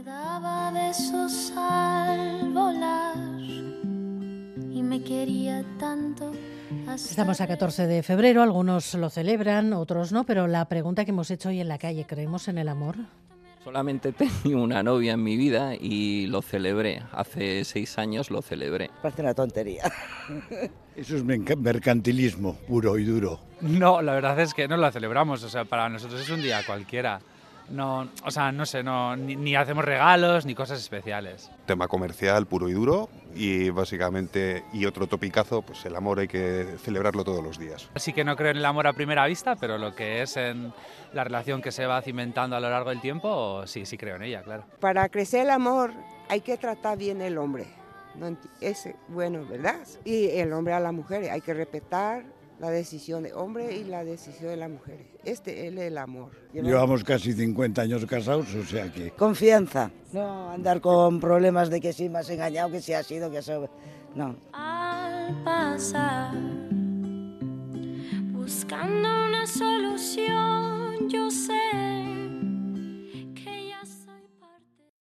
Me daba besos al volar y me quería tanto. Estamos a 14 de febrero, algunos lo celebran, otros no, pero la pregunta que hemos hecho hoy en la calle, ¿creemos en el amor? Solamente tengo una novia en mi vida y lo celebré. Hace seis años lo celebré. Parece una tontería. Eso es mercantilismo puro y duro. No, la verdad es que no la celebramos. O sea, para nosotros es un día cualquiera no, o sea, no sé, no, ni, hacemos regalos ni cosas especiales. Tema comercial puro y duro y básicamente, y otro topicazo, pues el amor hay que celebrarlo todos los días. Así que no creo en el amor a primera vista, pero lo que es en la relación que se va cimentando a lo largo del tiempo, sí, sí creo en ella, claro. Para crecer el amor hay que tratar bien el hombre. es bueno, ¿verdad? Y el hombre a la mujer, hay que respetar, la decisión de hombre y la decisión de la mujer. Este es el amor. Llevamos casi 50 años casados, o sea que... Confianza, no andar con problemas de que si me has engañado, que si ha sido, que eso... No. Al pasar, buscando una solución